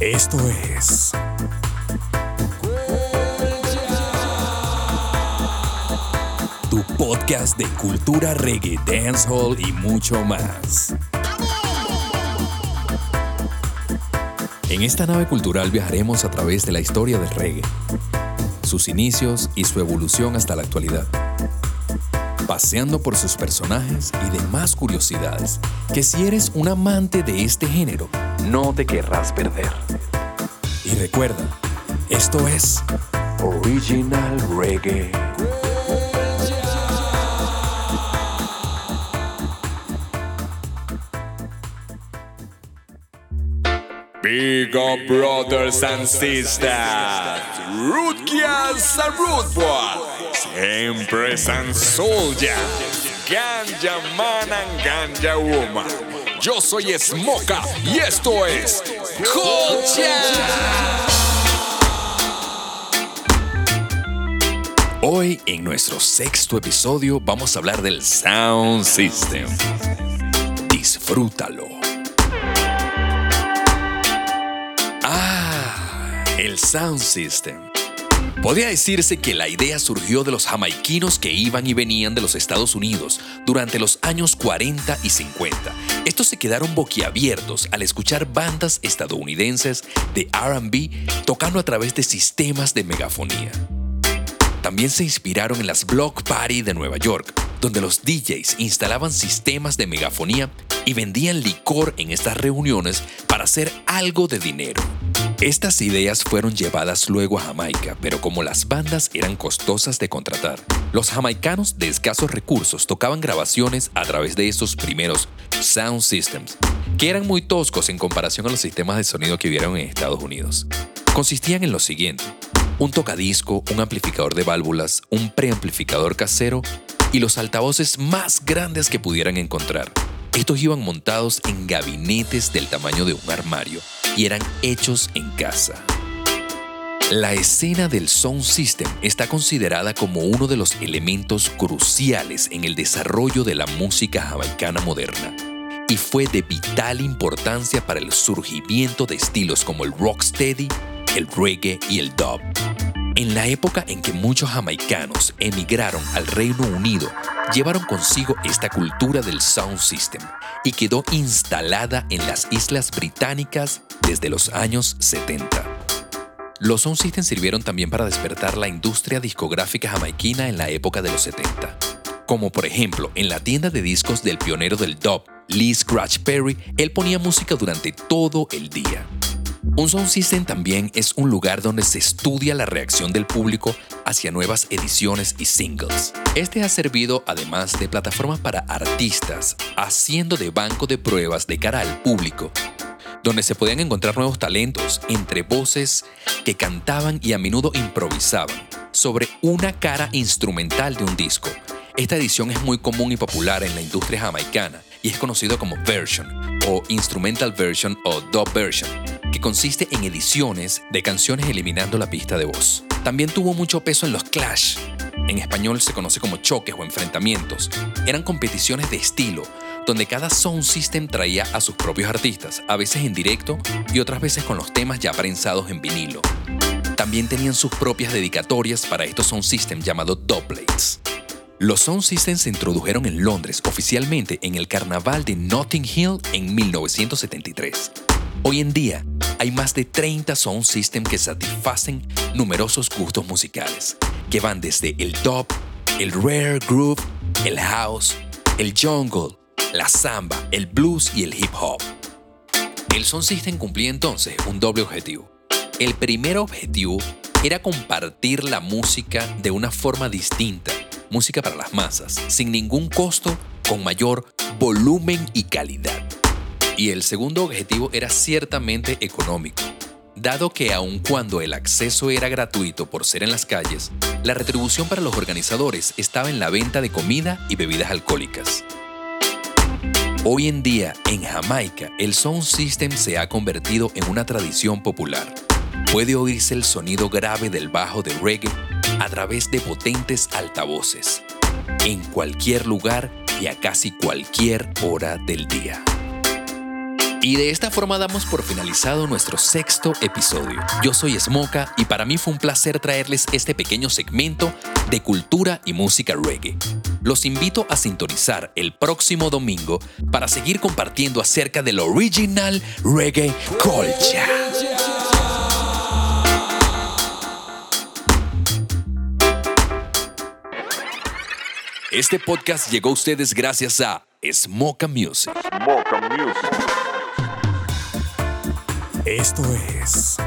Esto es. Tu podcast de cultura reggae, dancehall y mucho más. En esta nave cultural viajaremos a través de la historia del reggae, sus inicios y su evolución hasta la actualidad paseando por sus personajes y demás curiosidades que si eres un amante de este género, no te querrás perder. Y recuerda, esto es Original Reggae. Big brothers and sisters, root and siempre San Soldier, Ganja Man and Ganja Woman. Yo soy Smoka y esto es Culture. Hoy en nuestro sexto episodio vamos a hablar del Sound System. Disfrútalo. Ah, el Sound System. Podría decirse que la idea surgió de los jamaiquinos que iban y venían de los Estados Unidos durante los años 40 y 50. Estos se quedaron boquiabiertos al escuchar bandas estadounidenses de RB tocando a través de sistemas de megafonía. También se inspiraron en las Block Party de Nueva York, donde los DJs instalaban sistemas de megafonía y vendían licor en estas reuniones para hacer algo de dinero. Estas ideas fueron llevadas luego a Jamaica, pero como las bandas eran costosas de contratar, los jamaicanos de escasos recursos tocaban grabaciones a través de estos primeros sound systems, que eran muy toscos en comparación a los sistemas de sonido que vieron en Estados Unidos. Consistían en lo siguiente, un tocadisco, un amplificador de válvulas, un preamplificador casero y los altavoces más grandes que pudieran encontrar. Estos iban montados en gabinetes del tamaño de un armario eran hechos en casa. La escena del sound system está considerada como uno de los elementos cruciales en el desarrollo de la música jamaicana moderna y fue de vital importancia para el surgimiento de estilos como el rocksteady, el reggae y el dub. En la época en que muchos jamaicanos emigraron al Reino Unido, llevaron consigo esta cultura del sound system y quedó instalada en las Islas Británicas desde los años 70. Los sound systems sirvieron también para despertar la industria discográfica jamaiquina en la época de los 70, como por ejemplo en la tienda de discos del pionero del dub, Lee Scratch Perry, él ponía música durante todo el día. Un sound system también es un lugar donde se estudia la reacción del público hacia nuevas ediciones y singles. Este ha servido además de plataforma para artistas, haciendo de banco de pruebas de cara al público, donde se podían encontrar nuevos talentos entre voces que cantaban y a menudo improvisaban sobre una cara instrumental de un disco. Esta edición es muy común y popular en la industria jamaicana y es conocido como version o instrumental version o dub version que consiste en ediciones de canciones eliminando la pista de voz. También tuvo mucho peso en los clash. En español se conoce como choques o enfrentamientos. Eran competiciones de estilo, donde cada sound system traía a sus propios artistas, a veces en directo y otras veces con los temas ya prensados en vinilo. También tenían sus propias dedicatorias para estos sound systems llamados doublets. Los sound systems se introdujeron en Londres oficialmente en el carnaval de Notting Hill en 1973. Hoy en día, hay más de 30 sound systems que satisfacen numerosos gustos musicales, que van desde el dub, el rare groove, el house, el jungle, la samba, el blues y el hip hop. El sound system cumplía entonces un doble objetivo. El primer objetivo era compartir la música de una forma distinta, música para las masas, sin ningún costo, con mayor volumen y calidad y el segundo objetivo era ciertamente económico, dado que aun cuando el acceso era gratuito por ser en las calles, la retribución para los organizadores estaba en la venta de comida y bebidas alcohólicas. Hoy en día, en Jamaica, el sound system se ha convertido en una tradición popular. Puede oírse el sonido grave del bajo de reggae a través de potentes altavoces, en cualquier lugar y a casi cualquier hora del día. Y de esta forma damos por finalizado nuestro sexto episodio. Yo soy Smoka y para mí fue un placer traerles este pequeño segmento de cultura y música reggae. Los invito a sintonizar el próximo domingo para seguir compartiendo acerca del original reggae culture. Este podcast llegó a ustedes gracias a Smoka Music. Esto es.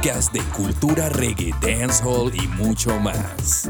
De cultura reggae, dancehall y mucho más.